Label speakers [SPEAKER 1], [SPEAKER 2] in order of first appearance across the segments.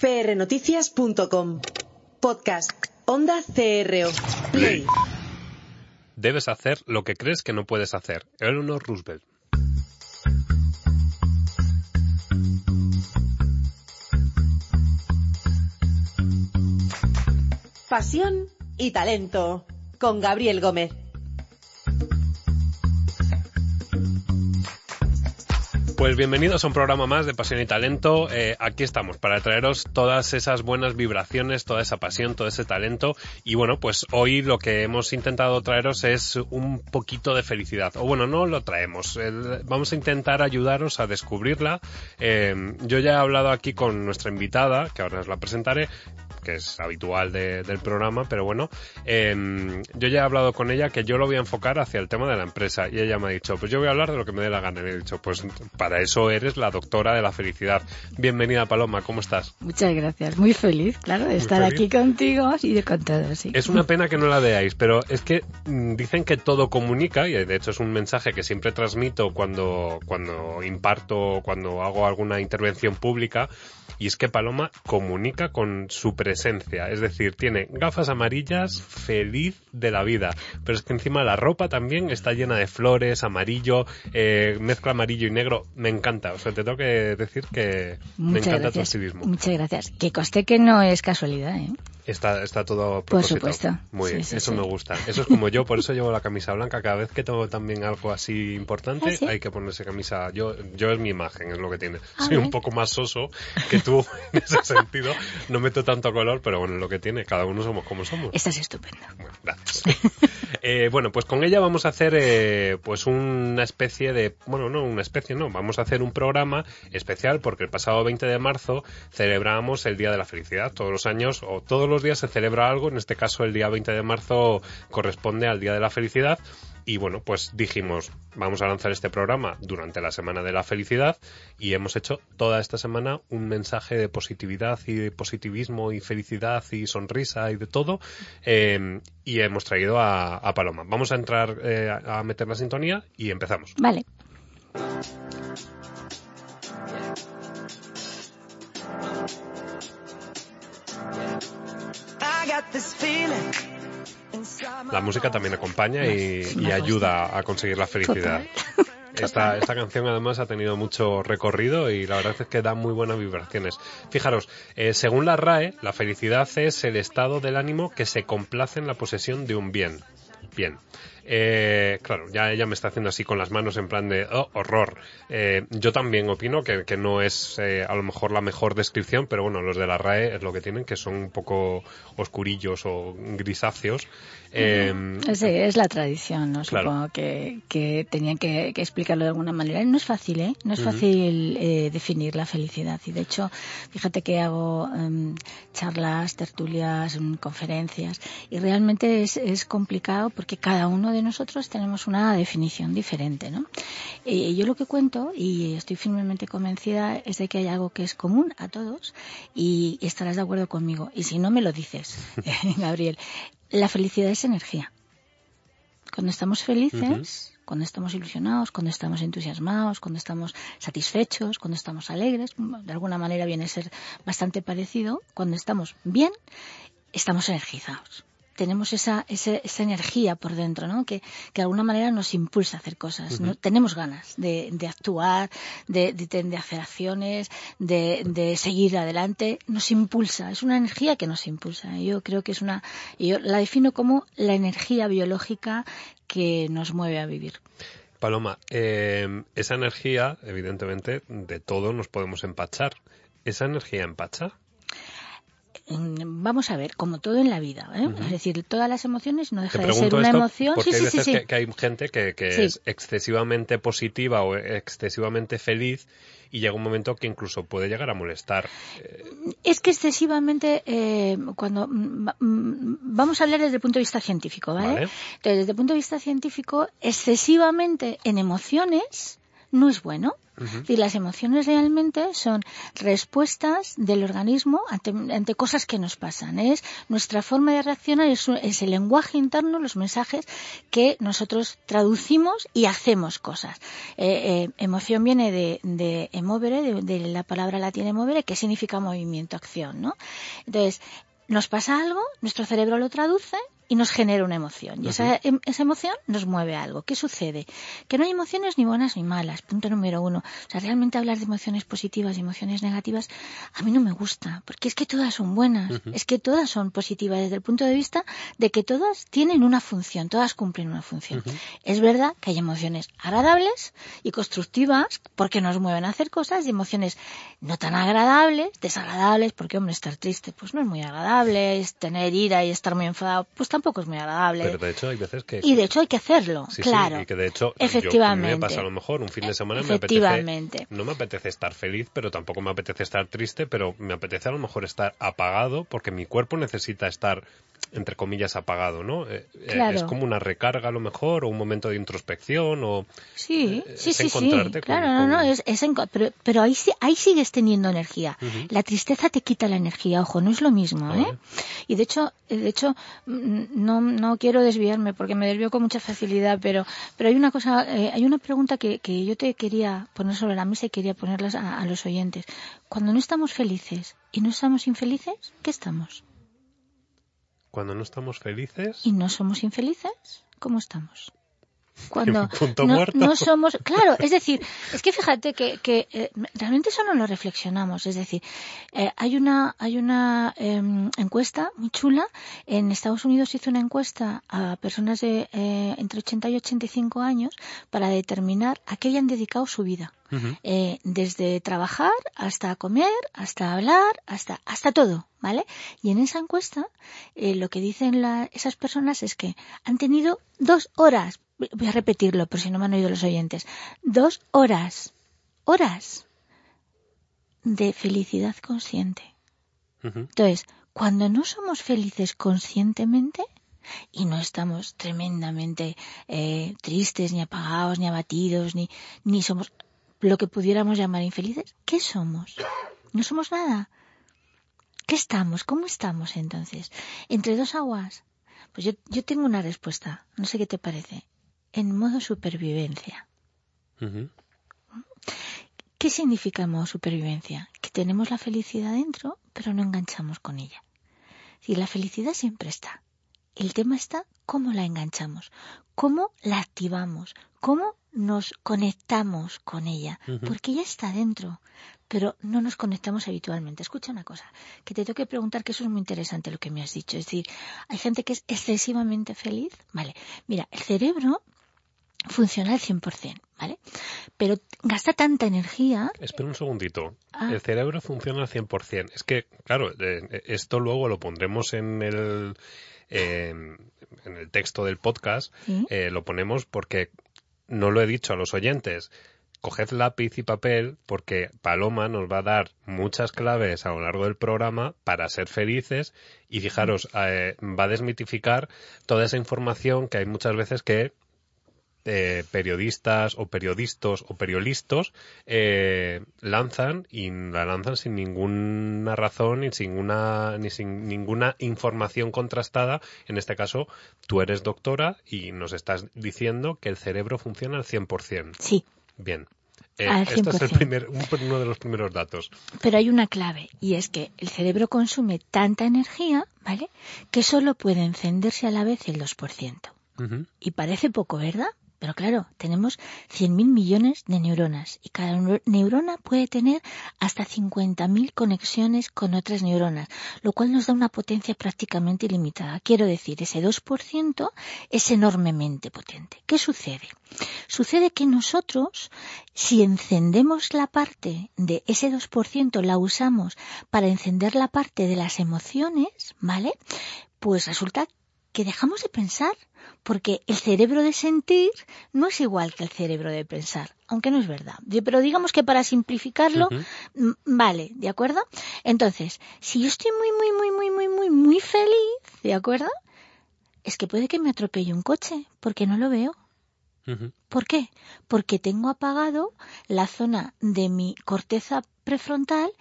[SPEAKER 1] prnoticias.com. Podcast. Onda CRO. Play.
[SPEAKER 2] Debes hacer lo que crees que no puedes hacer. Eleanor Roosevelt.
[SPEAKER 1] Pasión y talento. Con Gabriel Gómez.
[SPEAKER 2] Pues bienvenidos a un programa más de Pasión y Talento. Eh, aquí estamos para traeros todas esas buenas vibraciones, toda esa pasión, todo ese talento. Y bueno, pues hoy lo que hemos intentado traeros es un poquito de felicidad. O bueno, no lo traemos. vamos a intentar ayudaros a descubrirla. Eh, yo ya he hablado aquí con nuestra invitada, que ahora os la presentaré, que es habitual del programa, pero bueno, em, yo ya he hablado con ella que yo lo voy a enfocar hacia el tema de la empresa y ella me ha dicho, pues yo voy a hablar de lo que me dé la gana. Y he dicho, pues para eso eres la doctora de la felicidad. Bienvenida Paloma, ¿cómo estás?
[SPEAKER 3] Muchas gracias, muy feliz, claro, de estar aquí contigo y de contar sí.
[SPEAKER 2] Es una pena que no la veáis, pero es que mm, dicen que todo comunica y de hecho es un mensaje que siempre transmito cuando, cuando imparto, cuando hago alguna intervención pública y es que Paloma comunica con su presencia, es decir, tiene gafas amarillas, feliz de la vida, pero es que encima la ropa también está llena de flores, amarillo, eh, mezcla amarillo y negro, me encanta, o sea, te tengo que decir que me encanta tu activismo.
[SPEAKER 3] Muchas gracias, que coste que no es casualidad, ¿eh?
[SPEAKER 2] Está, está todo
[SPEAKER 3] Por supuesto.
[SPEAKER 2] Muy bien, eso me gusta. Eso es como yo, por eso llevo la camisa blanca. Cada vez que tengo también algo así importante,
[SPEAKER 3] ¿Ah,
[SPEAKER 2] hay que ponerse camisa. Yo, yo es mi imagen, es lo que tiene. Ah, Soy un poco más soso que tú en ese sentido. No meto tanto color, pero bueno, lo que tiene, cada uno somos como somos.
[SPEAKER 3] Estás estupendo.
[SPEAKER 2] Bueno, gracias. eh, bueno, pues con ella vamos a hacer eh, pues una especie de, bueno, no una especie, no, vamos a hacer un programa especial porque el pasado 20 de marzo celebramos el Día de la Felicidad. Todos los años o todos los días se celebra algo, en este caso el día 20 de marzo corresponde al Día de la Felicidad y bueno, pues dijimos, vamos a lanzar este programa durante la Semana de la Felicidad y hemos hecho toda esta semana un mensaje de positividad y de positivismo y felicidad y sonrisa y de todo eh, y hemos traído a, Paloma. Vamos a entrar eh, a meter la sintonía y empezamos.
[SPEAKER 3] Vale.
[SPEAKER 2] La música también acompaña y, ayuda a conseguir la felicidad. Esta, esta, canción además ha tenido mucho recorrido y la verdad es que da muy buenas vibraciones. Fijaros, eh, según la RAE, la felicidad es el estado del ánimo que se complace en la posesión de un bien. Bien. Eh, claro, ya ella me está haciendo así con las manos en plan de oh, horror. Eh, yo también opino que, que no es eh, a lo mejor la mejor descripción, pero bueno, los de la RAE es lo que tienen, que son un poco oscurillos o grisáceos.
[SPEAKER 3] Eh, sí, es la tradición, ¿no? Supongo que, que tenían que, explicarlo de alguna manera. No es fácil, ¿eh? No es fácil eh, definir la felicidad. Y de hecho, fíjate que hago em, charlas, tertulias, em, conferencias, y realmente es, es complicado porque cada uno de nosotros tenemos una definición diferente, ¿no? Y yo lo que cuento, y estoy firmemente convencida, es de que hay algo que es común a todos y estarás de acuerdo conmigo. Y si no me lo dices, Gabriel, la felicidad es energía. Cuando estamos felices, cuando estamos ilusionados, cuando estamos entusiasmados, cuando estamos satisfechos, cuando estamos alegres, de alguna manera viene a ser bastante parecido, cuando estamos bien, estamos energizados tenemos esa, esa, energía por dentro, ¿no? Que, de alguna manera nos impulsa a hacer cosas. ¿no? Tenemos ganas de, actuar, de, de, hacer acciones, de, seguir adelante. Nos impulsa. Es una energía que nos impulsa. Yo creo que es una. Yo la defino como la energía biológica que nos mueve a vivir.
[SPEAKER 2] Paloma, eh, esa energía, evidentemente, de todo nos podemos empachar. ¿Esa energía empacha?
[SPEAKER 3] Vamos a ver, como todo en la vida, ¿eh? es decir, todas las emociones no deja de ser una emoción.
[SPEAKER 2] Porque hay veces que, hay gente que, es excesivamente positiva o excesivamente feliz y llega un momento que incluso puede llegar a molestar.
[SPEAKER 3] Es que excesivamente, eh, cuando mm, mm, vamos a hablar desde el punto de vista científico, ¿vale? Entonces, desde el punto de vista científico, excesivamente en emociones no es bueno. Y las emociones realmente son respuestas del organismo ante, cosas que nos pasan. Es nuestra forma de reaccionar, es, el lenguaje interno, los mensajes que nosotros traducimos y hacemos cosas. Eh, eh, emoción viene de, de emovere, de, la palabra latina emovere, que significa movimiento, acción, ¿no? Entonces, nos pasa algo, nuestro cerebro lo traduce y nos genera una emoción. Y esa, em, esa, emoción nos mueve algo. ¿Qué sucede? Que no hay emociones ni buenas ni malas. Punto número uno. O sea, realmente hablar de emociones positivas y emociones negativas a mí no me gusta, porque es que todas son buenas, es que todas son positivas desde el punto de vista de que todas tienen una función, todas cumplen una función. Es verdad que hay emociones agradables y constructivas porque nos mueven a hacer cosas y emociones no tan agradables, desagradables, porque hombre, estar triste pues no es muy agradable, es tener ira y estar muy enfadado pues tampoco es muy agradable.
[SPEAKER 2] Pero de hecho hay veces que...
[SPEAKER 3] Y de hecho hay que hacerlo, claro.
[SPEAKER 2] y que de hecho
[SPEAKER 3] efectivamente.
[SPEAKER 2] me pasa a lo mejor un fin de semana me apetece, no me apetece estar feliz, pero tampoco me apetece estar triste, pero me apetece a lo mejor estar apagado porque mi cuerpo necesita estar entre comillas apagado, ¿no? Eh, eh, es como una recarga a lo mejor o un momento de introspección o
[SPEAKER 3] sí, eh, sí, sí, sí, claro, no, no, es, pero, pero ahí ahí sigues teniendo energía. La tristeza te quita la energía, ojo, no es lo mismo, ¿eh? Y de hecho, de hecho mm, no, no quiero desviarme porque me desvío con mucha facilidad, pero pero hay una cosa, hay una pregunta que, que yo te quería poner sobre la mesa y quería ponerlas a los oyentes. Cuando no estamos felices y no estamos infelices, ¿qué estamos?
[SPEAKER 2] Cuando no estamos felices.
[SPEAKER 3] ¿Y no somos infelices? ¿Cómo estamos? Cuando no, no, somos. Claro, es decir, es que fíjate que, que eh, realmente eso no lo reflexionamos. Es decir, eh, hay una, hay una em, encuesta muy chula. En Estados Unidos hizo una encuesta a personas de eh, entre 80 y 85 años para determinar a qué habían dedicado su vida. Eh, desde trabajar hasta comer, hasta hablar, hasta, hasta todo, ¿vale? Y en esa encuesta eh, lo que dicen esas personas es que han tenido dos horas, voy a repetirlo por si no me han oído los oyentes, dos horas, horas de felicidad consciente. Entonces, cuando no somos felices conscientemente, y no estamos tremendamente eh, tristes, ni apagados, ni abatidos, ni, ni somos lo que pudiéramos llamar infelices, ¿qué somos? No somos nada. ¿Qué estamos? ¿Cómo estamos entonces? ¿Entre dos aguas? Pues yo, yo tengo una respuesta, no sé qué te parece. En modo supervivencia. ¿Qué significa modo supervivencia? Que tenemos la felicidad dentro, pero no enganchamos con ella. Si la felicidad siempre está. El tema está cómo la enganchamos, cómo la activamos, cómo nos conectamos con ella, porque ella está dentro, pero no nos conectamos habitualmente. Escucha una cosa, que te tengo que preguntar, que eso es muy interesante lo que me has dicho. Es decir, hay gente que es excesivamente feliz. Vale, mira, el cerebro funciona al 100%, ¿vale? Pero gasta tanta energía...
[SPEAKER 2] Espera un segundito. Ah. El cerebro funciona al 100%. Es que, claro, eh, esto luego lo pondremos en el... en el texto del podcast, eh, lo ponemos porque no lo he dicho a los oyentes, coged lápiz y papel porque Paloma nos va a dar muchas claves a lo largo del programa para ser felices y fijaros, eh, va a desmitificar toda esa información que hay muchas veces que eh, periodistas o periodistas o periodistas eh, lanzan y la lanzan sin ninguna razón ni sin, ninguna, ni sin ninguna información contrastada. En este caso, tú eres doctora y nos estás diciendo que el cerebro funciona al 100%.
[SPEAKER 3] Sí.
[SPEAKER 2] Bien. Eh, este es el primer, uno de los primeros datos.
[SPEAKER 3] Pero hay una clave y es que el cerebro consume tanta energía, ¿vale? Que solo puede encenderse a la vez el 2%. Y parece poco, ¿verdad? Pero claro, tenemos 100.000 millones de neuronas y cada neurona puede tener hasta 50.000 conexiones con otras neuronas, lo cual nos da una potencia prácticamente ilimitada. Quiero decir, ese 2% es enormemente potente. ¿Qué sucede? Sucede que nosotros, si encendemos la parte de ese 2%, la usamos para encender la parte de las emociones, ¿vale? Pues resulta que dejamos de pensar, porque el cerebro de sentir no es igual que el cerebro de pensar, aunque no es verdad. Pero digamos que para simplificarlo, vale, ¿de acuerdo? Entonces, si yo estoy muy, muy, muy, muy, muy, muy, muy feliz, ¿de acuerdo? Es que puede que me atropelle un coche, porque no lo veo. ¿Por qué? Porque tengo apagado la zona de mi corteza prefrontal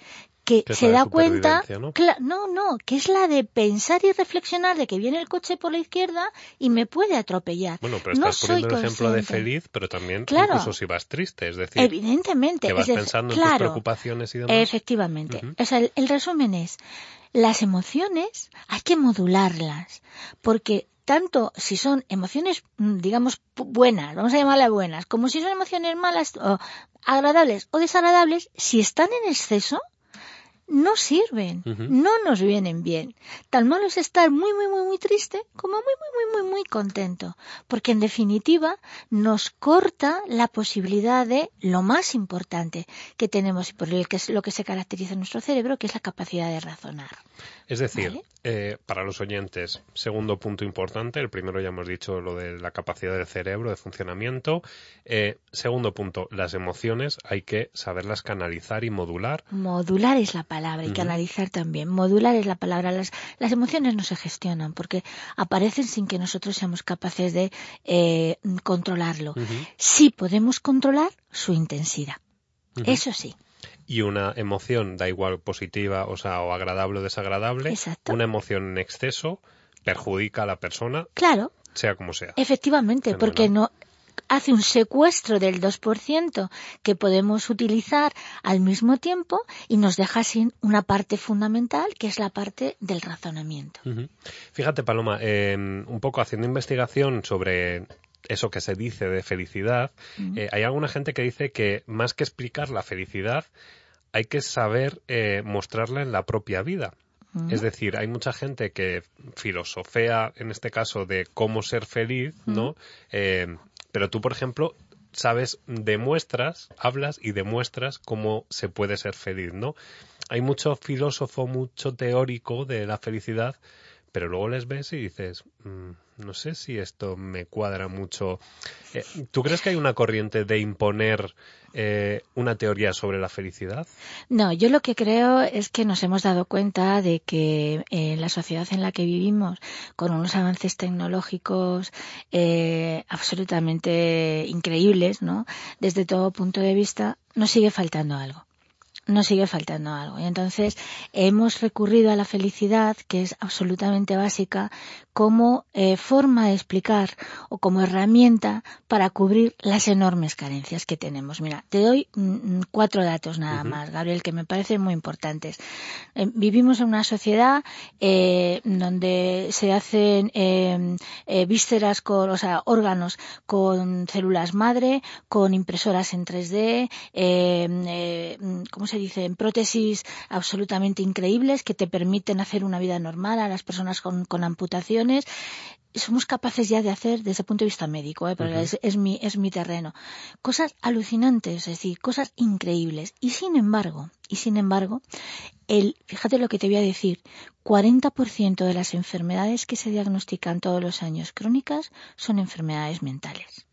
[SPEAKER 3] que, se da cuenta, ¿no? ¿no? no, que es la de pensar y reflexionar de que viene el coche por la izquierda y me puede atropellar.
[SPEAKER 2] Bueno, pero estás poniendo el ejemplo de feliz, pero también incluso si vas triste, es decir,
[SPEAKER 3] evidentemente,
[SPEAKER 2] que vas pensando en tus preocupaciones y demás.
[SPEAKER 3] Efectivamente. O sea, el resumen es, las emociones hay que modularlas, porque tanto si son emociones, mm, digamos, buenas, vamos a llamarlas buenas, como si son emociones malas, o agradables o desagradables, si están en exceso, no sirven, no nos vienen bien. Tan malo es estar muy, muy, muy, muy triste como muy, muy, muy, muy, muy contento, porque en definitiva nos corta la posibilidad de lo más importante que tenemos y por lo que es lo que se caracteriza en nuestro cerebro, que es la capacidad de razonar.
[SPEAKER 2] Es decir, eh, para los oyentes, segundo punto importante, el primero ya hemos dicho lo de la capacidad del cerebro, de funcionamiento. Eh, segundo punto, las emociones hay que saberlas canalizar y modular.
[SPEAKER 3] Modular es la palabra y canalizar también. Modular es la palabra. Las, las emociones no se gestionan porque aparecen sin que nosotros seamos capaces de eh, controlarlo. Sí podemos controlar su intensidad. Eso sí
[SPEAKER 2] y una emoción, da igual positiva, o sea, o agradable o desagradable, una emoción en exceso perjudica a la persona.
[SPEAKER 3] Claro.
[SPEAKER 2] Sea como sea.
[SPEAKER 3] Efectivamente, porque no hace un secuestro del 2% que podemos utilizar al mismo tiempo y nos deja sin una parte fundamental que es la parte del razonamiento.
[SPEAKER 2] Fíjate, Paloma, em, un poco haciendo investigación sobre eso que se dice de felicidad, eh, hay alguna gente que dice que más que explicar la felicidad, hay que saber eh, mostrarla en la propia vida. Es decir, hay mucha gente que filosofea, en este caso, de cómo ser feliz, ¿no? Eh, pero tú, por ejemplo, sabes, demuestras, hablas y demuestras cómo se puede ser feliz, ¿no? Hay mucho filósofo, mucho teórico de la felicidad, pero luego les ves y dices, mm, no sé si esto me cuadra mucho. Eh, ¿Tú crees que hay una corriente de imponer eh, una teoría sobre la felicidad?
[SPEAKER 3] No, yo lo que creo es que nos hemos dado cuenta de que en la sociedad en la que vivimos, con unos avances tecnológicos eh, absolutamente increíbles, ¿no? Desde todo punto de vista, nos sigue faltando algo nos sigue faltando algo. Y entonces hemos recurrido a la felicidad, que es absolutamente básica, como eh, forma de explicar o como herramienta para cubrir las enormes carencias que tenemos. Mira, te doy mm, mm, cuatro datos nada más, Gabriel, que me parecen muy importantes. Eh, vivimos en una sociedad eh, donde se hacen em, vísceras con, o sea, órganos con células madre, con impresoras en 3D, em, ¿cómo se dicen prótesis absolutamente increíbles que te permiten hacer una vida normal a las personas con, somos capaces ya de hacer desde el punto de vista médico, ¿eh? es, mi, es mi terreno. Cosas alucinantes, es decir, cosas increíbles. Y sin embargo, y sin embargo, el, fíjate lo que te voy a decir, 40% de las enfermedades que se diagnostican todos los años crónicas son enfermedades mentales.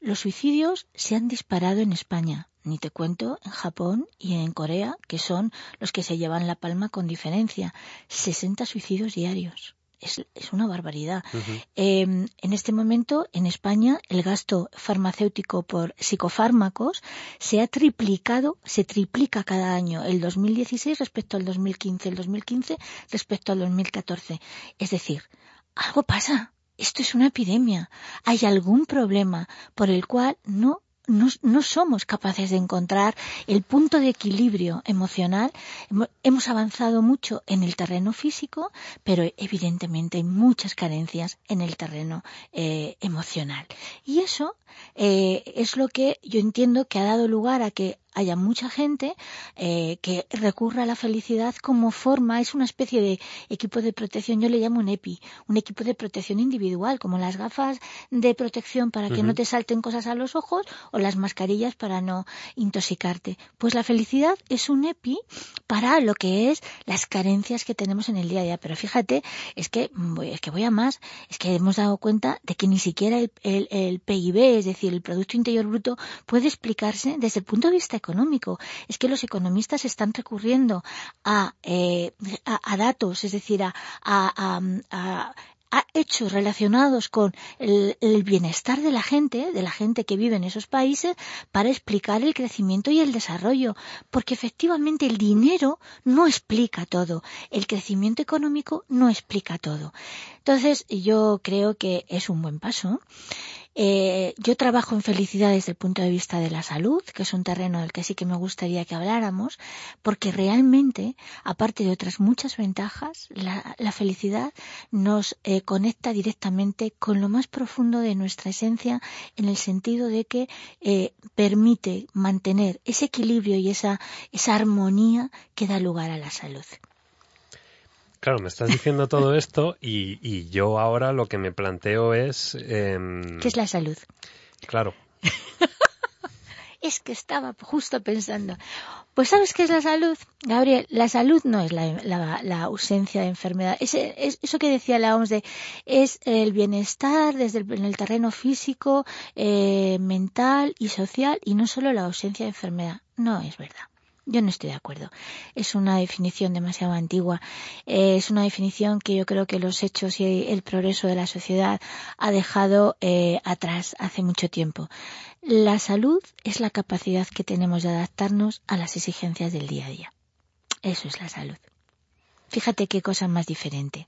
[SPEAKER 3] Los suicidios se han disparado en España. Ni te cuento en Japón y en Corea, que son los que se llevan la palma con diferencia. 60 suicidios diarios. Es, una barbaridad. Em, en este momento, en España, el gasto farmacéutico por psicofármacos se ha triplicado, se triplica cada año el 2016 respecto al 2015, el 2015 respecto al 2014. Es decir, algo pasa. Esto es una epidemia. Hay algún problema por el cual no no, somos capaces de encontrar el punto de equilibrio emocional. Hemos avanzado mucho en el terreno físico, pero evidentemente hay muchas carencias en el terreno eh, emocional. Y eso eh, es lo que yo entiendo que ha dado lugar a que haya mucha gente eh, que recurra a la felicidad como forma, es una especie de equipo de protección, yo le llamo un EPI, un equipo de protección individual, como las gafas de protección para que no te salten cosas a los ojos o las mascarillas para no intoxicarte. Pues la felicidad es un EPI para lo que es las carencias que tenemos en el día a día. Pero fíjate, es que, es que voy a más, es que hemos dado cuenta de que ni siquiera el, el PIB, es decir, el Producto Interior Bruto, puede explicarse desde el punto de vista económico. Es que los economistas están recurriendo a, eh, a, datos, es decir, a, a hechos relacionados con el, bienestar de la gente, de la gente que vive en esos países, para explicar el crecimiento y el desarrollo, porque efectivamente el dinero no explica todo, el crecimiento económico no explica todo. Entonces, yo creo que es un buen paso. Eh, yo trabajo en felicidad desde el punto de vista de la salud, que es un terreno del que sí que me gustaría que habláramos, porque realmente, aparte de otras muchas ventajas, la, felicidad nos eh, conecta directamente con lo más profundo de nuestra esencia, en el sentido de que eh, permite mantener ese equilibrio y esa, esa armonía que da lugar a la salud.
[SPEAKER 2] Claro, me estás diciendo todo esto y, yo ahora lo que me planteo es... Em,
[SPEAKER 3] ¿Qué es la salud?
[SPEAKER 2] Claro.
[SPEAKER 3] es que estaba justo pensando. Pues ¿sabes qué es la salud? Gabriel, la salud no es la, ausencia de enfermedad. Es, eso que decía la OMS de, es el bienestar desde el, en el terreno físico, eh, mental y social y no solo la ausencia de enfermedad. No es verdad. Yo no estoy de acuerdo. Es una definición demasiado antigua. Eh, es una definición que yo creo que los hechos y el progreso de la sociedad ha dejado eh, atrás hace mucho tiempo. La salud es la capacidad que tenemos de adaptarnos a las exigencias del día a día. Eso es la salud. Fíjate qué cosa más diferente.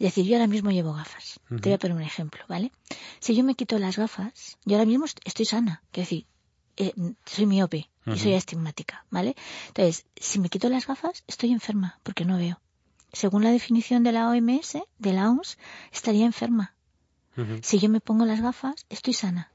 [SPEAKER 3] Es decir, yo ahora mismo llevo gafas. Te voy a poner un ejemplo, ¿vale? Si yo me quito las gafas, yo ahora mismo estoy sana. Quiero decir, eh, soy miope y soy astigmática, ¿vale? Entonces, si me quito las gafas, estoy enferma porque no veo. Según la definición de la OMS, de la OMS, estaría enferma. Si yo me pongo las gafas, estoy sana.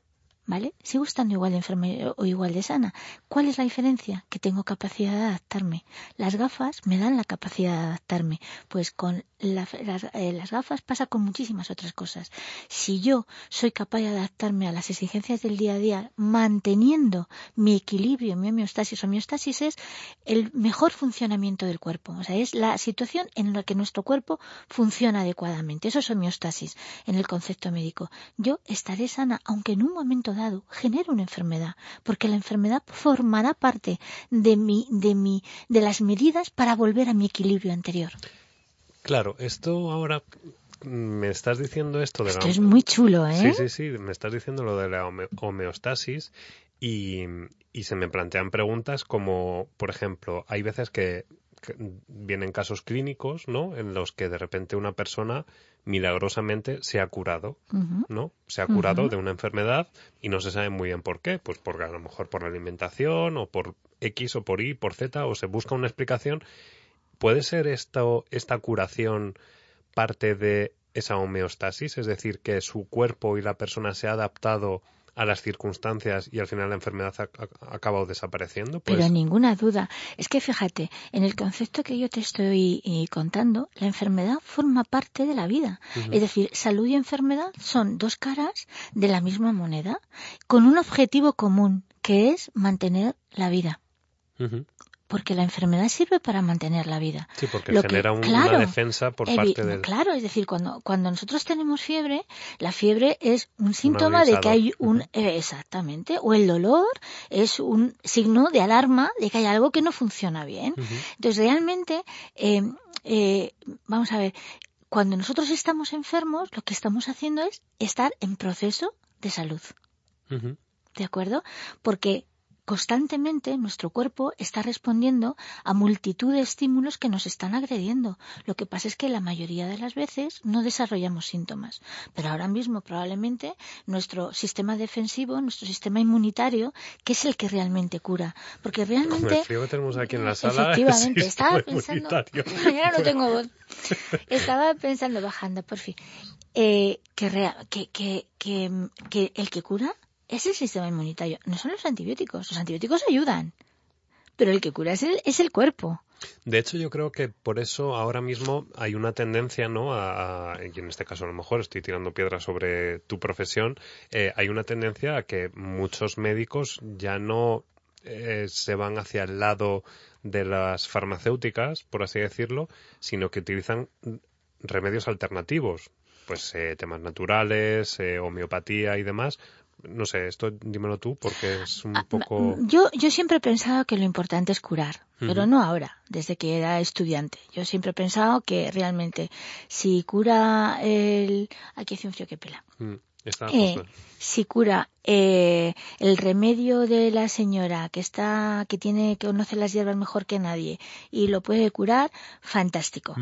[SPEAKER 3] ¿Vale? Sigo estando igual de enferma o igual de sana. ¿Cuál es la diferencia? Que tengo capacidad de adaptarme. Las gafas me dan la capacidad de adaptarme. Pues con las, eh, las, gafas pasa con muchísimas otras cosas. Si yo soy capaz de adaptarme a las exigencias del día a día, manteniendo mi equilibrio, mi homeostasis, homeostasis es el mejor funcionamiento del cuerpo. O sea, es la situación en la que nuestro cuerpo funciona adecuadamente. Eso es homeostasis en el concepto médico. Yo estaré sana, aunque en un momento dado genere una enfermedad, porque la enfermedad formará parte de mi, de mi, de las medidas para volver a mi equilibrio anterior.
[SPEAKER 2] Claro, esto ahora me estás diciendo esto de
[SPEAKER 3] esto es muy chulo, ¿eh?
[SPEAKER 2] Sí, sí, sí, me estás diciendo lo de la homeostasis y, y se me plantean preguntas como, por ejemplo, hay veces que vienen casos clínicos, ¿no? En los que de repente una persona milagrosamente se ha curado, ¿no? Se ha curado de una enfermedad y no se sabe muy bien por qué, pues porque a lo mejor por la alimentación o por X o por Y, por Z o se busca una explicación. ¿Puede ser esto, esta curación parte de esa homeostasis? Es decir, que su cuerpo y la persona se ha adaptado a las circunstancias y al final la enfermedad ha, acabado desapareciendo.
[SPEAKER 3] Pues... Pero ninguna duda. Es que fíjate, en el concepto que yo te estoy eh, contando, la enfermedad forma parte de la vida. Es decir, salud y enfermedad son dos caras de la misma moneda, con un objetivo común, que es mantener la vida porque la enfermedad sirve para mantener la vida.
[SPEAKER 2] Sí, porque genera una defensa por parte del...
[SPEAKER 3] Claro, es decir, cuando, cuando nosotros tenemos fiebre, la fiebre es un síntoma de que hay un... Eh, exactamente, o el dolor es un signo de alarma de que hay algo que no funciona bien. Entonces, realmente, eh, eh, vamos a ver, cuando nosotros estamos enfermos, lo que estamos haciendo es estar en proceso de salud. ¿De acuerdo? Porque Constantemente nuestro cuerpo está respondiendo a multitud de estímulos que nos están agrediendo. Lo que pasa es que la mayoría de las veces no desarrollamos síntomas. Pero ahora mismo probablemente nuestro sistema defensivo, nuestro sistema inmunitario, que es el que realmente cura. Porque realmente...
[SPEAKER 2] el frío que tenemos aquí en la sala
[SPEAKER 3] Efectivamente, estaba pensando... Mañana no tengo voz. Estaba pensando, bajando, por fin, eh, que, que, que, que el que cura es el sistema inmunitario, no son los antibióticos. Los antibióticos ayudan, pero el que cura es el, es el cuerpo.
[SPEAKER 2] De hecho, yo creo que por eso ahora mismo hay una tendencia, ¿no? A, y en este caso a lo mejor estoy tirando piedras sobre tu profesión, eh, hay una tendencia a que muchos médicos ya no eh, se van hacia el lado de las farmacéuticas, por así decirlo, sino que utilizan remedios alternativos, pues eh, temas naturales, homeopatía y demás, no sé, esto dímelo tú porque es un ah, poco...
[SPEAKER 3] Yo, yo siempre he pensado que lo importante es curar, pero no ahora, desde que era estudiante. Yo siempre he pensado que realmente si cura el... Aquí hace un frío que pela. Mm, eh, si cura eh, el remedio de la señora que está que tiene que conoce las hierbas mejor que nadie y lo puede curar fantástico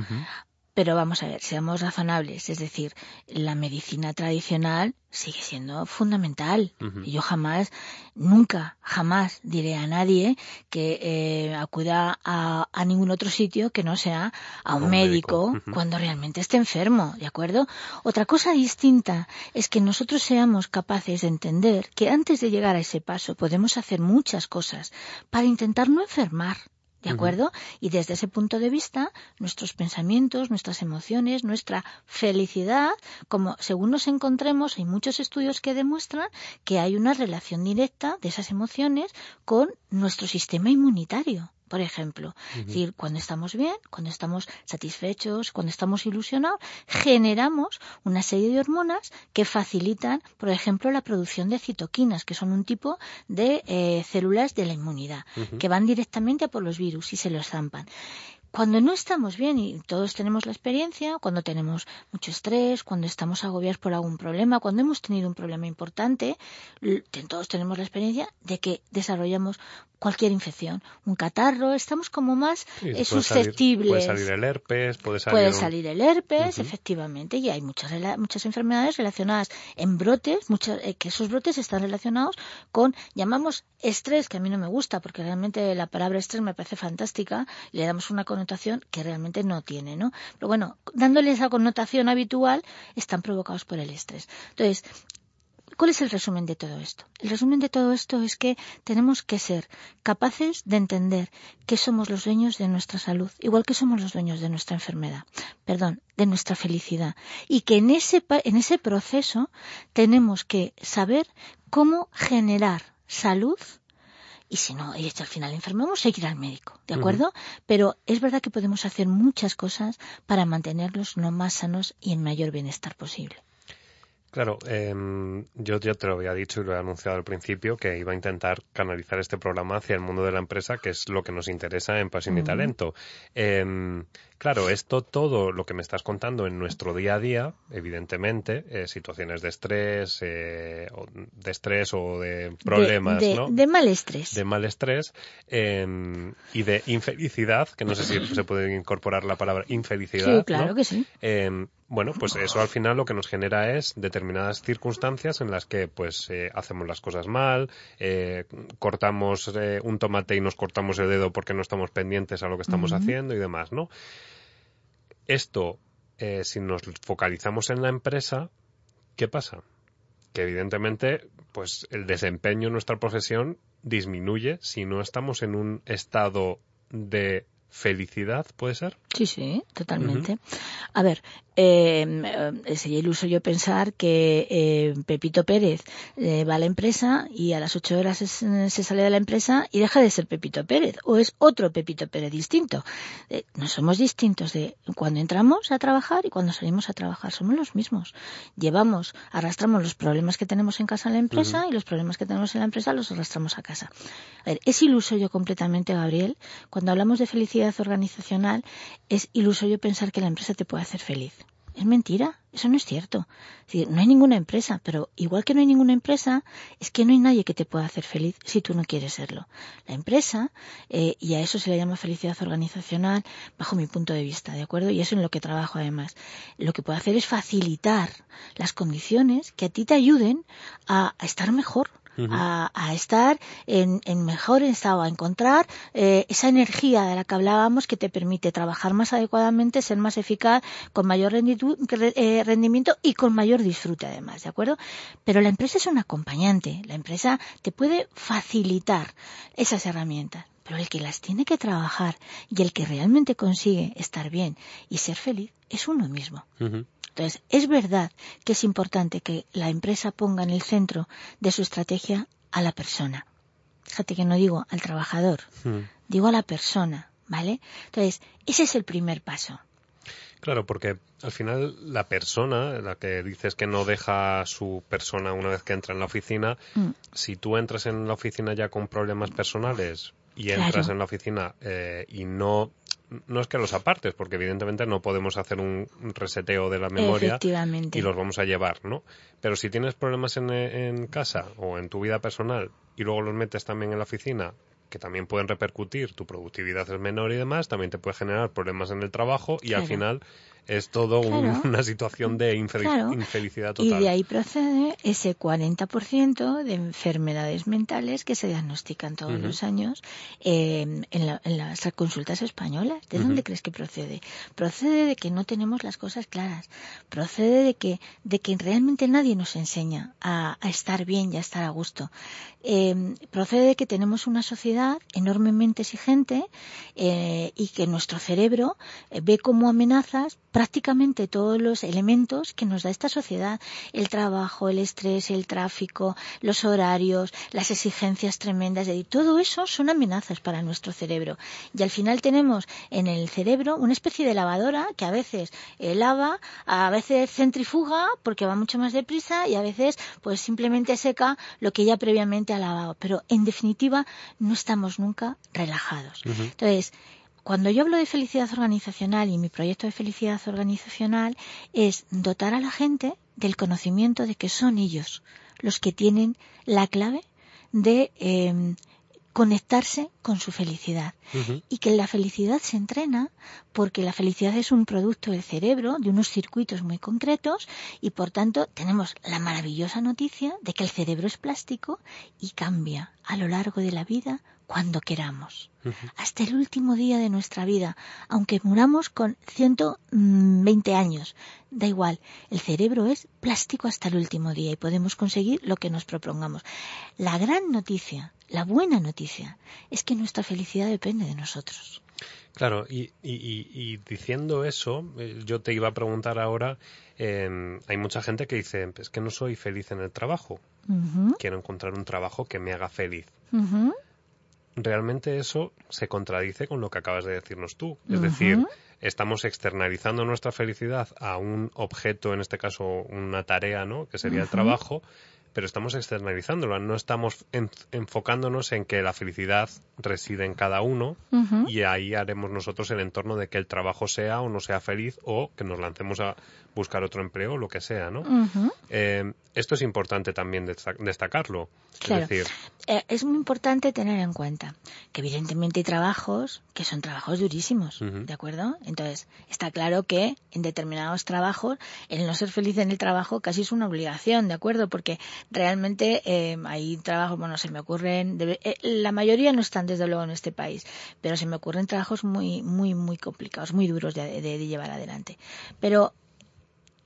[SPEAKER 3] pero vamos a ver, seamos razonables, es decir, la medicina tradicional sigue siendo fundamental. Y yo jamás, nunca, jamás diré a nadie que eh, acuda a, ningún otro sitio que no sea a un, médico, cuando realmente esté enfermo, ¿de acuerdo? Otra cosa distinta es que nosotros seamos capaces de entender que antes de llegar a ese paso podemos hacer muchas cosas para intentar no enfermar. ¿De acuerdo? Y desde ese punto de vista, nuestros pensamientos, nuestras emociones, nuestra felicidad, como según nos encontremos, hay muchos estudios que demuestran que hay una relación directa de esas emociones con nuestro sistema inmunitario por ejemplo. Es decir, cuando estamos bien, cuando estamos satisfechos, cuando estamos ilusionados, generamos una serie de hormonas que facilitan, por ejemplo, la producción de citoquinas, que son un tipo de eh, células de la inmunidad, que van directamente a por los virus y se los zampan cuando no estamos bien, y todos tenemos la experiencia, cuando tenemos mucho estrés, cuando estamos agobiados por algún problema, cuando hemos tenido un problema importante, todos tenemos la experiencia de que desarrollamos cualquier infección, un catarro, estamos como más eh, susceptibles.
[SPEAKER 2] puede salir el herpes, puede salir,
[SPEAKER 3] puede salir el herpes, efectivamente, y hay muchas muchas enfermedades relacionadas en brotes, muchas, eh, que esos brotes están relacionados con, llamamos estrés, que a mí no me gusta, porque realmente la palabra estrés me parece fantástica, y le damos una connotación que realmente no tiene, ¿no? Pero bueno, dándole esa connotación habitual, están provocados por el estrés. Entonces, ¿Cuál es el resumen de todo esto? El resumen de todo esto es que tenemos que ser capaces de entender que somos los dueños de nuestra salud, igual que somos los dueños de nuestra enfermedad, perdón, de nuestra felicidad. Y que en ese, en ese proceso tenemos que saber cómo generar salud y si no, y al final enfermamos, hay que ir al médico, ¿de acuerdo? Pero es verdad que podemos hacer muchas cosas para mantenerlos lo más sanos y en mayor bienestar posible.
[SPEAKER 2] Claro, em, yo ya te lo había dicho y lo he anunciado al principio que iba a intentar canalizar este programa hacia el mundo de la empresa, que es lo que nos interesa en Pasión y Talento. Em, Claro, esto todo lo que me estás contando en nuestro día a día, evidentemente, eh, situaciones de estrés, eh, o de estrés o de problemas,
[SPEAKER 3] de,
[SPEAKER 2] ¿no?
[SPEAKER 3] De mal estrés.
[SPEAKER 2] De mal estrés em, y de infelicidad, que no sé si se puede incorporar la palabra infelicidad.
[SPEAKER 3] Sí, claro que sí.
[SPEAKER 2] Em, bueno, pues eso al final lo que nos genera es determinadas circunstancias en las que pues eh, hacemos las cosas mal, cortamos un tomate y nos cortamos el dedo porque no estamos pendientes a lo que estamos haciendo y demás, ¿no? Esto, eh, si nos focalizamos en la empresa, ¿qué pasa? Que evidentemente, pues el desempeño en nuestra profesión disminuye si no estamos en un estado de felicidad, ¿puede ser?
[SPEAKER 3] Sí, sí, totalmente. A ver, em, eh, sería iluso yo pensar que eh, Pepito Pérez eh, va a la empresa y a las ocho horas se sale de la empresa y deja de ser Pepito Pérez, o es otro Pepito Pérez distinto. Eh, no somos distintos de cuando entramos a trabajar y cuando salimos a trabajar, somos los mismos. Llevamos, arrastramos los problemas que tenemos en casa en la empresa y los problemas que tenemos en la empresa los arrastramos a casa. A ver, es iluso yo completamente, Gabriel, cuando hablamos de felicidad organizacional, es iluso yo pensar que la empresa te puede hacer feliz. Es mentira, eso no es cierto. no hay ninguna empresa, pero igual que no hay ninguna empresa, es que no hay nadie que te pueda hacer feliz si tú no quieres serlo. La empresa, eh, y a eso se le llama felicidad organizacional, bajo mi punto de vista, ¿de acuerdo? Y eso en lo que trabajo además. Lo que puede hacer es facilitar las condiciones que a ti te ayuden a estar mejor, a, estar en, mejor estado, a encontrar eh, esa energía de la que hablábamos que te permite trabajar más adecuadamente, ser más eficaz, con mayor eh, rendimiento y con mayor disfrute además, ¿de acuerdo? Pero la empresa es un acompañante, la empresa te puede facilitar esas herramientas pero el que las tiene que trabajar y el que realmente consigue estar bien y ser feliz es uno mismo. Entonces, es verdad que es importante que la empresa ponga en el centro de su estrategia a la persona. Fíjate que no digo al trabajador, digo a la persona, ¿vale? Entonces, ese es el primer paso.
[SPEAKER 2] Claro, porque al final la persona, la que dices que no deja su persona una vez que entra en la oficina, mm. si tú entras en la oficina ya con problemas personales y entras en la oficina eh, y no no es que los apartes, porque evidentemente no podemos hacer un reseteo de la memoria y los vamos a llevar, ¿no? Pero si tienes problemas en, en, casa o en tu vida personal y luego los metes también en la oficina, que también pueden repercutir, tu productividad es menor y demás, también te puede generar problemas en el trabajo y al final es todo una situación de infelicidad total.
[SPEAKER 3] Y de ahí procede ese 40% de enfermedades mentales que se diagnostican todos los años em, en, las consultas españolas. ¿De dónde crees que procede? Procede de que no tenemos las cosas claras. Procede de que, de que realmente nadie nos enseña a, estar bien y a estar a gusto. Em, procede de que tenemos una sociedad enormemente exigente eh, y que nuestro cerebro eh, ve como amenazas prácticamente todos los elementos que nos da esta sociedad, el trabajo, el estrés, el tráfico, los horarios, las exigencias tremendas, todo eso son amenazas para nuestro cerebro. Y al final tenemos en el cerebro una especie de lavadora que a veces lava, a veces centrifuga porque va mucho más deprisa y a veces pues simplemente seca lo que ya previamente ha lavado. Pero en definitiva no estamos nunca relajados. Entonces, cuando yo hablo de felicidad organizacional y mi proyecto de felicidad organizacional es dotar a la gente del conocimiento de que son ellos los que tienen la clave de em, conectarse con su felicidad. Y que la felicidad se entrena porque la felicidad es un producto del cerebro de unos circuitos muy concretos y por tanto tenemos la maravillosa noticia de que el cerebro es plástico y cambia a lo largo de la vida cuando queramos, hasta el último día de nuestra vida, aunque muramos con 120 años. Da igual, el cerebro es plástico hasta el último día y podemos conseguir lo que nos propongamos. La gran noticia, la buena noticia, es que nuestra felicidad depende de nosotros.
[SPEAKER 2] Claro, y, diciendo eso, eh, yo te iba a preguntar ahora, em, hay mucha gente que dice, es que no soy feliz en el trabajo, quiero encontrar un trabajo que me haga feliz realmente eso se contradice con lo que acabas de decirnos tú. Es decir, estamos externalizando nuestra felicidad a un objeto, en este caso una tarea, ¿no? Que sería el trabajo, pero estamos externalizándola, no estamos enfocándonos en que la felicidad reside en cada uno y ahí haremos nosotros el entorno de que el trabajo sea o no sea feliz o que nos lancemos a buscar otro empleo o lo que sea, ¿no? Eh, esto es importante también destacarlo.
[SPEAKER 3] Es decir, eh, es muy importante tener en cuenta que evidentemente hay trabajos que son trabajos durísimos, ¿de acuerdo? Entonces, está claro que en determinados trabajos el no ser feliz en el trabajo casi es una obligación, ¿de acuerdo? Porque realmente eh, hay trabajos, bueno, se me ocurren, eh, la mayoría no están desde luego en este país, pero se me ocurren trabajos muy, muy, muy complicados, muy duros de llevar adelante. Pero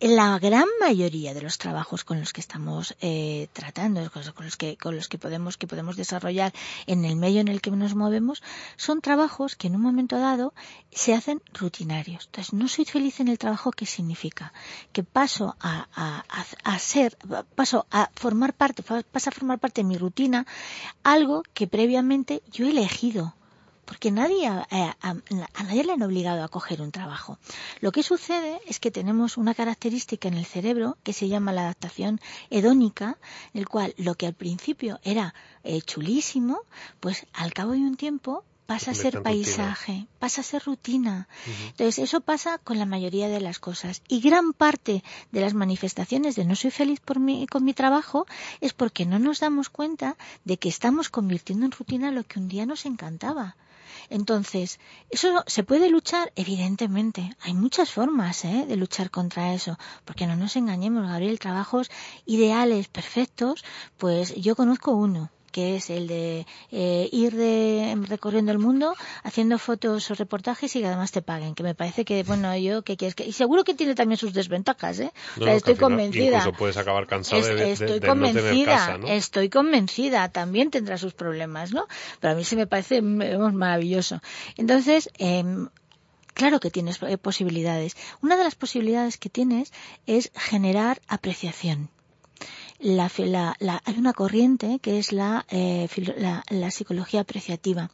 [SPEAKER 3] la gran mayoría de los trabajos con los que estamos eh, tratando, con los que con los que podemos que podemos desarrollar en el medio en el que nos movemos, son trabajos que en un momento dado se hacen rutinarios. Entonces, no soy feliz en el trabajo, ¿qué significa? Que paso a, a, a, ser, paso a formar parte, pasa a formar parte de mi rutina algo que previamente yo he elegido porque nadie, eh, a, nadie le han obligado a coger un trabajo. Lo que sucede es que tenemos una característica en el cerebro que se llama la adaptación hedónica, en el cual lo que al principio era eh, chulísimo, pues al cabo de un tiempo pasa a ser paisaje, pasa a ser rutina. Entonces, eso pasa con la mayoría de las cosas. Y gran parte de las manifestaciones de no soy feliz por mi, con mi trabajo es porque no nos damos cuenta de que estamos convirtiendo en rutina lo que un día nos encantaba. Entonces, ¿eso se puede luchar? Evidentemente. Hay muchas formas ¿eh? de luchar contra eso. Porque no nos engañemos, Gabriel, trabajos ideales, perfectos, pues yo conozco uno que es el de eh, ir de, recorriendo el mundo haciendo fotos o reportajes y que además te paguen. Que me parece que, bueno, yo que quieres que. Y seguro que tiene también sus desventajas, ¿eh? estoy convencida.
[SPEAKER 2] Incluso puedes acabar cansado de,
[SPEAKER 3] estoy convencida, Estoy convencida. También tendrá sus problemas, ¿no? Pero a mí se me parece maravilloso. Entonces, eh, Claro que tienes eh, posibilidades. Una de las posibilidades que tienes es generar apreciación la, la, hay una corriente que es la, eh, la, psicología apreciativa,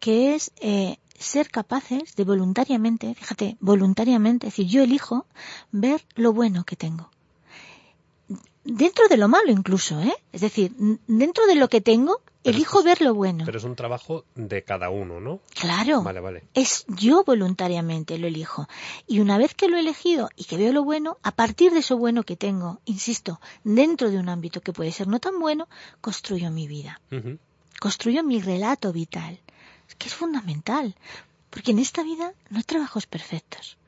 [SPEAKER 3] que es eh, ser capaces de voluntariamente, fíjate, voluntariamente, es decir, yo elijo ver lo bueno que tengo. Dentro de lo malo incluso, ¿eh? Es decir, dentro de lo que tengo, elijo ver lo bueno.
[SPEAKER 2] Pero es un trabajo de cada uno, ¿no?
[SPEAKER 3] Claro.
[SPEAKER 2] Vale, vale.
[SPEAKER 3] Es yo voluntariamente lo elijo. Y una vez que lo he elegido y que veo lo bueno, a partir de eso bueno que tengo, insisto, dentro de un ámbito que puede ser no tan bueno, construyo mi vida. Construyo mi relato vital que es fundamental, porque en esta vida no hay trabajos perfectos.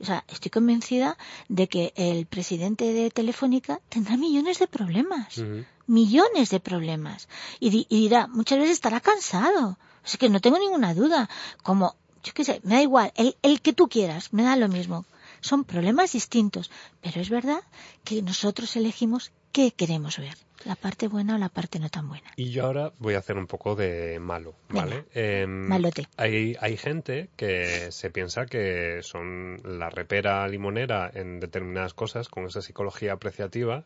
[SPEAKER 3] O sea, estoy convencida de que el presidente de Telefónica tendrá millones de problemas. Millones de problemas. Y, dirá, muchas veces estará cansado. O sea que no tengo ninguna duda. Como, yo qué sé, me da igual. El, el que tú quieras, me da lo mismo. Son problemas distintos. Pero es verdad que nosotros elegimos qué queremos ver la parte buena o la parte no tan buena.
[SPEAKER 2] Y yo ahora voy a hacer un poco de malo, ¿vale?
[SPEAKER 3] Em, malote.
[SPEAKER 2] Hay, hay gente que se piensa que son la repera limonera en determinadas cosas con esa psicología apreciativa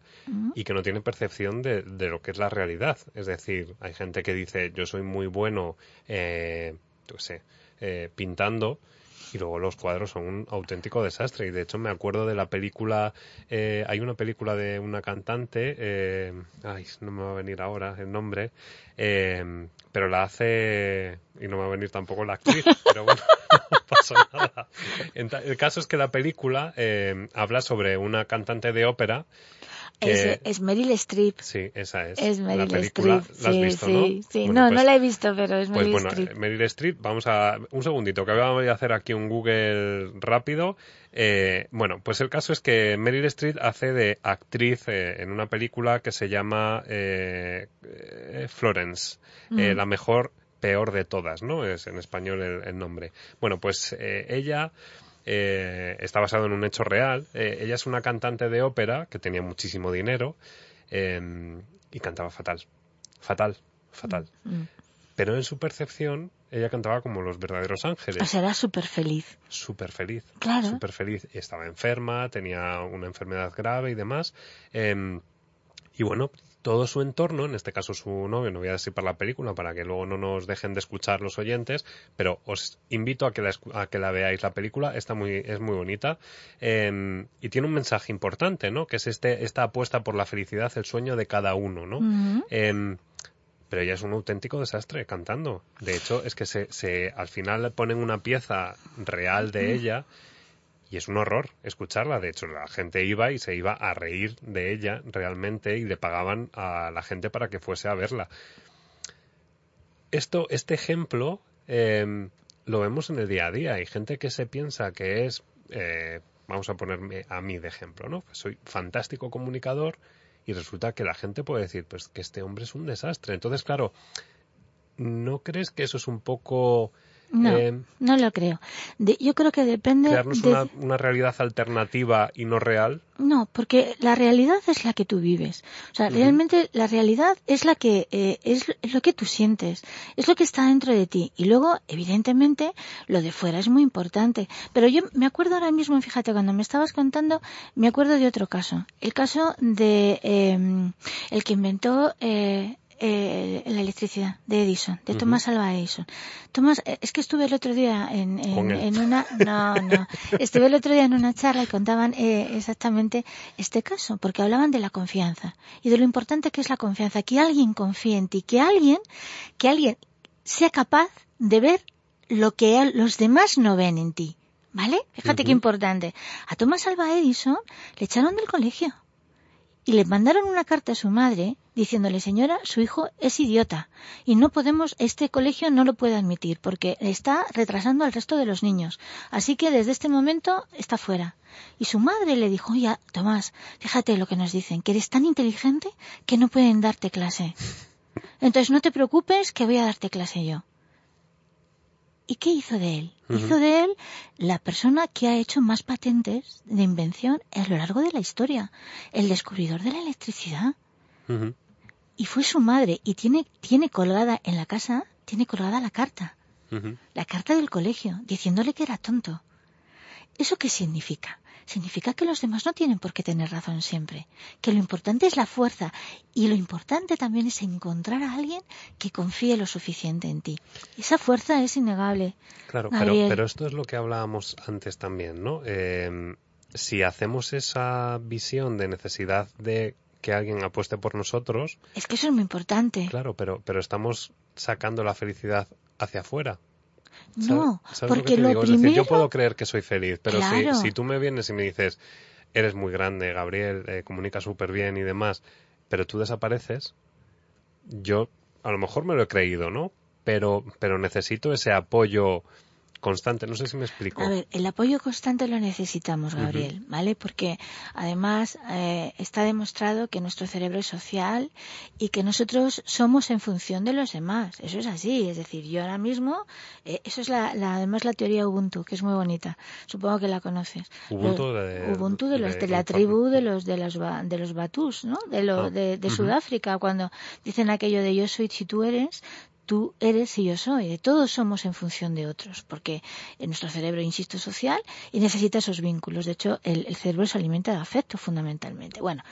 [SPEAKER 2] y que no tiene percepción de, de, lo que es la realidad. Es decir, hay gente que dice yo soy muy bueno, eh, sé, eh, pintando y luego los cuadros son un auténtico desastre. Y de hecho me acuerdo de la película, eh, hay una película de una cantante, eh, ay, no me va a venir ahora el nombre, eh, pero la hace, y no me va a venir tampoco la actriz, pero bueno, no pasa nada. El caso es que la película habla sobre una cantante de ópera
[SPEAKER 3] es, Meryl Streep.
[SPEAKER 2] Sí, esa es.
[SPEAKER 3] Es Meryl Streep.
[SPEAKER 2] ¿La has visto, sí,
[SPEAKER 3] no? Sí, no, no pues la he visto, pero es pues Meryl
[SPEAKER 2] pues
[SPEAKER 3] bueno,
[SPEAKER 2] Streep. Meryl Streep, vamos a... Un segundito, que voy a hacer aquí un Google rápido. Eh, bueno, pues el caso es que Meryl Streep hace de actriz eh, en una película que se llama eh, Florence, mm. la mejor, peor de todas, ¿no? Es en español el nombre. Bueno, pues ella eh, está basado en un hecho real. Eh, ella es una cantante de ópera que tenía muchísimo dinero em, y cantaba fatal. Fatal, fatal. Mm, mm. Pero en su percepción, ella cantaba como los verdaderos ángeles.
[SPEAKER 3] O sea, era súper feliz.
[SPEAKER 2] Súper feliz.
[SPEAKER 3] Claro.
[SPEAKER 2] Súper feliz. Estaba enferma, tenía una enfermedad grave y demás. Em, y bueno, todo su entorno, en este caso su novio, no voy a decir para la película para que luego no nos dejen de escuchar los oyentes, pero os invito a que la, a que la veáis. La película está muy, es muy bonita em, y tiene un mensaje importante, ¿no? Que es este, esta apuesta por la felicidad, el sueño de cada uno, ¿no? Em, pero ella es un auténtico desastre cantando. De hecho, es que se, se al final ponen una pieza real de ella y es un horror escucharla. De hecho, la gente iba y se iba a reír de ella realmente y le pagaban a la gente para que fuese a verla. Esto, este ejemplo em, lo vemos en el día a día. Hay gente que se piensa que es, eh, vamos a ponerme a mí de ejemplo, ¿no? soy fantástico comunicador y resulta que la gente puede decir, pues que este hombre es un desastre. Entonces, claro, ¿no crees que eso es un poco
[SPEAKER 3] no, eh, no lo creo. yo creo que depende.
[SPEAKER 2] ¿Crearnos de... una, realidad alternativa y no real?
[SPEAKER 3] No, porque la realidad es la que tú vives. O sea, realmente la realidad es la que eh, es, lo que tú sientes, es lo que está dentro de ti. Y luego, evidentemente, lo de fuera es muy importante. Pero yo me acuerdo ahora mismo, fíjate, cuando me estabas contando, me acuerdo de otro caso. El caso de em, el que inventó eh, la electricidad de Edison, de Thomas Alva Edison. Thomas, eh, es que estuve el otro día en, en, una, no, no, estuve el otro día en una charla y contaban eh, exactamente este caso, porque hablaban de la confianza y de lo importante que es la confianza, que alguien confíe en ti, que alguien, que alguien sea capaz de ver lo que los demás no ven en ti. ¿Vale? Fíjate qué importante. A Thomas Alva Edison le echaron del colegio y le mandaron una carta a su madre diciéndole, señora, su hijo es idiota y no podemos, este colegio no lo puede admitir porque está retrasando al resto de los niños. Así que desde este momento está fuera. Y su madre le dijo, oye, Tomás, fíjate lo que nos dicen, que eres tan inteligente que no pueden darte clase. Entonces no te preocupes que voy a darte clase yo. ¿Y qué hizo de él? Hizo de él la persona que ha hecho más patentes de invención a lo largo de la historia, el descubridor de la electricidad. Y fue su madre y tiene, tiene colgada en la casa, tiene colgada la carta, la carta del colegio, diciéndole que era tonto. ¿Eso qué significa? Significa que los demás no tienen por qué tener razón siempre, que lo importante es la fuerza y lo importante también es encontrar a alguien que confíe lo suficiente en ti. Esa fuerza es innegable.
[SPEAKER 2] Claro, pero, pero, esto es lo que hablábamos antes también, ¿no? Eh, si hacemos esa visión de necesidad de que alguien apueste por nosotros.
[SPEAKER 3] Es que eso es muy importante.
[SPEAKER 2] Claro, pero, pero estamos sacando la felicidad hacia afuera.
[SPEAKER 3] No, porque lo, primero...
[SPEAKER 2] yo puedo creer que soy feliz, pero si, si, tú me vienes y me dices, eres muy grande, Gabriel, eh, comunica súper bien y demás, pero tú desapareces, yo a lo mejor me lo he creído, ¿no? Pero, pero necesito ese apoyo constante. No sé si me explico.
[SPEAKER 3] A ver, el apoyo constante lo necesitamos, Gabriel, ¿vale? Porque además eh, está demostrado que nuestro cerebro es social y que nosotros somos en función de los demás. Eso es así. Es decir, yo ahora mismo, eh, eso es la, además la teoría Ubuntu, que es muy bonita. Supongo que la conoces.
[SPEAKER 2] Ubuntu de,
[SPEAKER 3] Ubuntu de los de, la tribu de los de los de los Batus, ¿no? De lo, ah, de, Sudáfrica, cuando dicen aquello de yo soy si tú eres, tú eres y yo soy. Todos somos en función de otros, porque en nuestro cerebro, insisto, social y necesita esos vínculos. De hecho, el, cerebro se alimenta de afecto fundamentalmente. Bueno,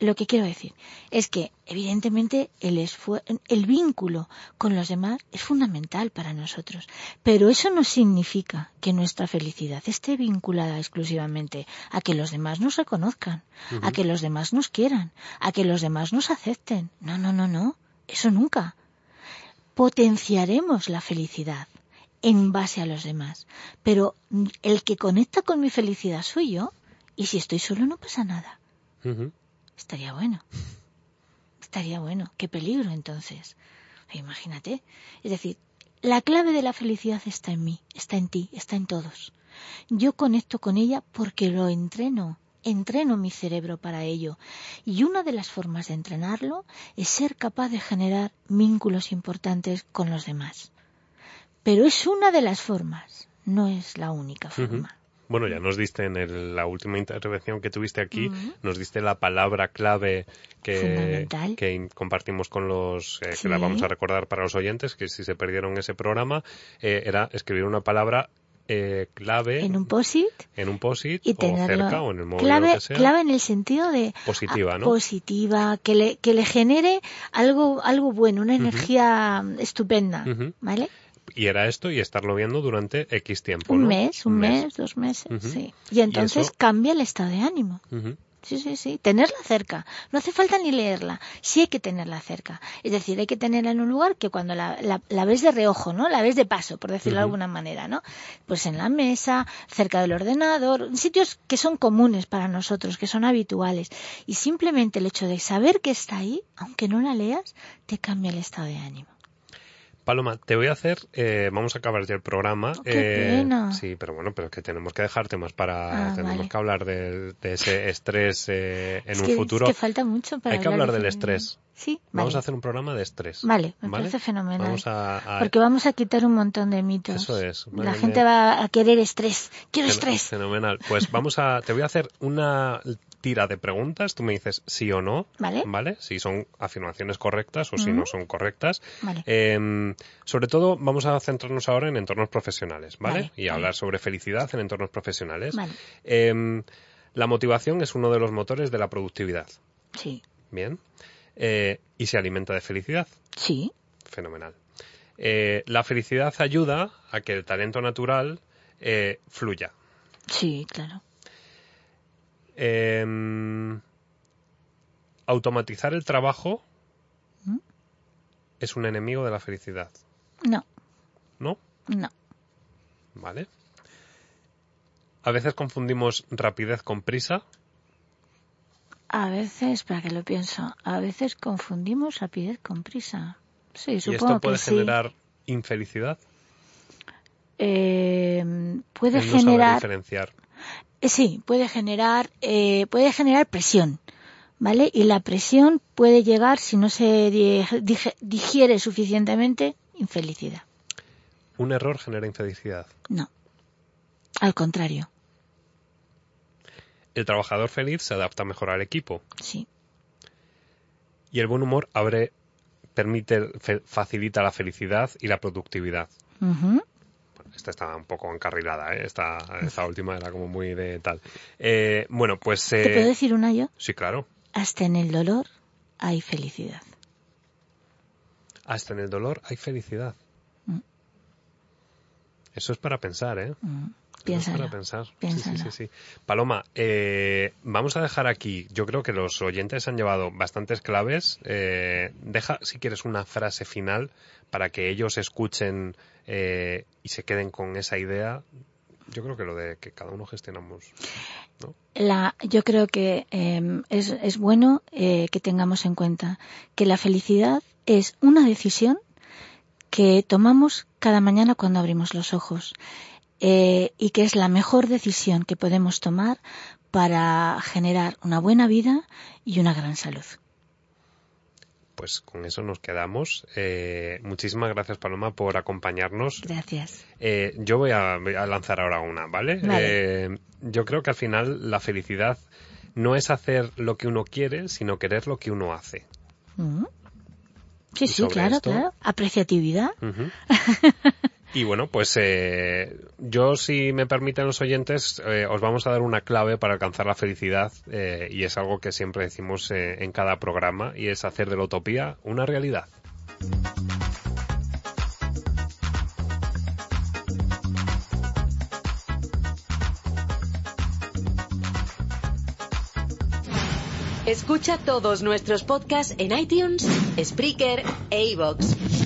[SPEAKER 3] lo que quiero decir es que, evidentemente, el, el vínculo con los demás es fundamental para nosotros. Pero eso no significa que nuestra felicidad esté vinculada exclusivamente a que los demás nos reconozcan, a que los demás nos quieran, a que los demás nos acepten. No, no, no, no. Eso nunca potenciaremos la felicidad en base a los demás. Pero el que conecta con mi felicidad soy yo, y si estoy solo no pasa nada. Estaría bueno. Estaría bueno. Qué peligro entonces. Imagínate. Es decir, la clave de la felicidad está en mí, está en ti, está en todos. Yo conecto con ella porque lo entreno, entreno mi cerebro para ello. Y una de las formas de entrenarlo es ser capaz de generar vínculos importantes con los demás. Pero es una de las formas, no es la única forma.
[SPEAKER 2] Bueno, ya nos diste en la última intervención que tuviste aquí, nos diste la palabra clave que, que compartimos con los, eh, que la vamos a recordar para los oyentes, que si se perdieron ese programa, eh, era escribir una palabra eh, clave
[SPEAKER 3] en un posit
[SPEAKER 2] en un posit y o cerca o en el móvil
[SPEAKER 3] clave,
[SPEAKER 2] que sea.
[SPEAKER 3] clave en el sentido de
[SPEAKER 2] positiva ¿no?
[SPEAKER 3] positiva que le que le genere algo algo bueno una energía estupenda vale
[SPEAKER 2] y era esto y estarlo viendo durante X tiempo.
[SPEAKER 3] Un mes, un, mes, dos meses, sí. Y entonces cambia el estado de ánimo. Sí, sí, sí. Tenerla cerca. No hace falta ni leerla. Sí hay que tenerla cerca. Es decir, hay que tenerla en un lugar que cuando la, la, ves de reojo, ¿no? La ves de paso, por decirlo de alguna manera, ¿no? Pues en la mesa, cerca del ordenador, en sitios que son comunes para nosotros, que son habituales. Y simplemente el hecho de saber que está ahí, aunque no la leas, te cambia el estado de ánimo.
[SPEAKER 2] Paloma, te voy a hacer, eh, vamos a acabar ya el programa.
[SPEAKER 3] Oh, qué
[SPEAKER 2] eh, sí, pero bueno, pero que tenemos que dejarte más para, ah, tenemos que hablar de, ese estrés eh, en un futuro.
[SPEAKER 3] Es que falta mucho para
[SPEAKER 2] Hay que hablar, del estrés.
[SPEAKER 3] Sí,
[SPEAKER 2] Vamos a hacer un programa de estrés.
[SPEAKER 3] Vale, me parece fenomenal. Porque vamos a quitar un montón de mitos.
[SPEAKER 2] Eso es.
[SPEAKER 3] La gente va a querer estrés. Quiero estrés.
[SPEAKER 2] Fenomenal. Pues vamos a, te voy a hacer una tira de preguntas, tú me dices sí o no,
[SPEAKER 3] ¿vale?
[SPEAKER 2] Si son afirmaciones correctas o si no son correctas.
[SPEAKER 3] Vale.
[SPEAKER 2] Em, sobre todo vamos a centrarnos ahora en entornos profesionales, ¿vale? y hablar sobre felicidad en entornos profesionales. Em, la motivación es uno de los motores de la productividad.
[SPEAKER 3] Sí.
[SPEAKER 2] Bien. Eh, ¿Y se alimenta de felicidad?
[SPEAKER 3] Sí.
[SPEAKER 2] Fenomenal. Eh, la felicidad ayuda a que el talento natural eh, fluya.
[SPEAKER 3] Sí, claro.
[SPEAKER 2] Em, automatizar el trabajo ¿Mm? es un enemigo de la felicidad.
[SPEAKER 3] No.
[SPEAKER 2] ¿No?
[SPEAKER 3] No.
[SPEAKER 2] Vale. A veces confundimos rapidez con prisa.
[SPEAKER 3] A veces, para que lo pienso, a veces confundimos rapidez con prisa. Sí, supongo
[SPEAKER 2] ¿Y esto puede generar infelicidad?
[SPEAKER 3] Eh, puede generar.
[SPEAKER 2] diferenciar.
[SPEAKER 3] Eh, sí, puede generar, eh, puede generar presión, ¿vale? Y la presión puede llegar, si no se digiere suficientemente, infelicidad.
[SPEAKER 2] ¿Un error genera infelicidad?
[SPEAKER 3] No. Al contrario.
[SPEAKER 2] El trabajador feliz se adapta mejor al equipo.
[SPEAKER 3] Sí.
[SPEAKER 2] Y el buen humor abre, permite, facilita la felicidad y la productividad. Esta estaba un poco encarrilada, ¿eh? esta, esta última era como muy de tal. bueno, pues...
[SPEAKER 3] ¿Te puedo decir una yo?
[SPEAKER 2] Sí, claro.
[SPEAKER 3] Hasta en el dolor hay felicidad.
[SPEAKER 2] Hasta en el dolor hay felicidad. Mm. Eso es para pensar, ¿eh? Mm.
[SPEAKER 3] Piénsalo.
[SPEAKER 2] para pensar. Sí, sí, sí, Paloma, eh, vamos a dejar aquí. Yo creo que los oyentes han llevado bastantes claves. Eh, deja, si quieres, una frase final para que ellos escuchen eh, y se queden con esa idea. Yo creo que lo de que cada uno gestionamos.
[SPEAKER 3] La, yo creo que em, es, es, bueno que tengamos en cuenta que la felicidad es una decisión que tomamos cada mañana cuando abrimos los ojos eh, y que es la mejor decisión que podemos tomar para generar una buena vida y una gran salud.
[SPEAKER 2] Pues con eso nos quedamos. Eh, muchísimas gracias, Paloma, por acompañarnos.
[SPEAKER 3] Gracias.
[SPEAKER 2] Eh, yo voy a, lanzar ahora una, ¿vale? yo creo que al final la felicidad no es hacer lo que uno quiere, sino querer lo que uno hace.
[SPEAKER 3] Mm. Sí, sí, claro, claro. Apreciatividad.
[SPEAKER 2] Y bueno, pues eh, yo, si me permiten los oyentes, eh, os vamos a dar una clave para alcanzar la felicidad eh, y es algo que siempre decimos en cada programa y es hacer de la utopía una realidad.
[SPEAKER 1] Escucha todos nuestros podcasts en iTunes, Spreaker e iVoox.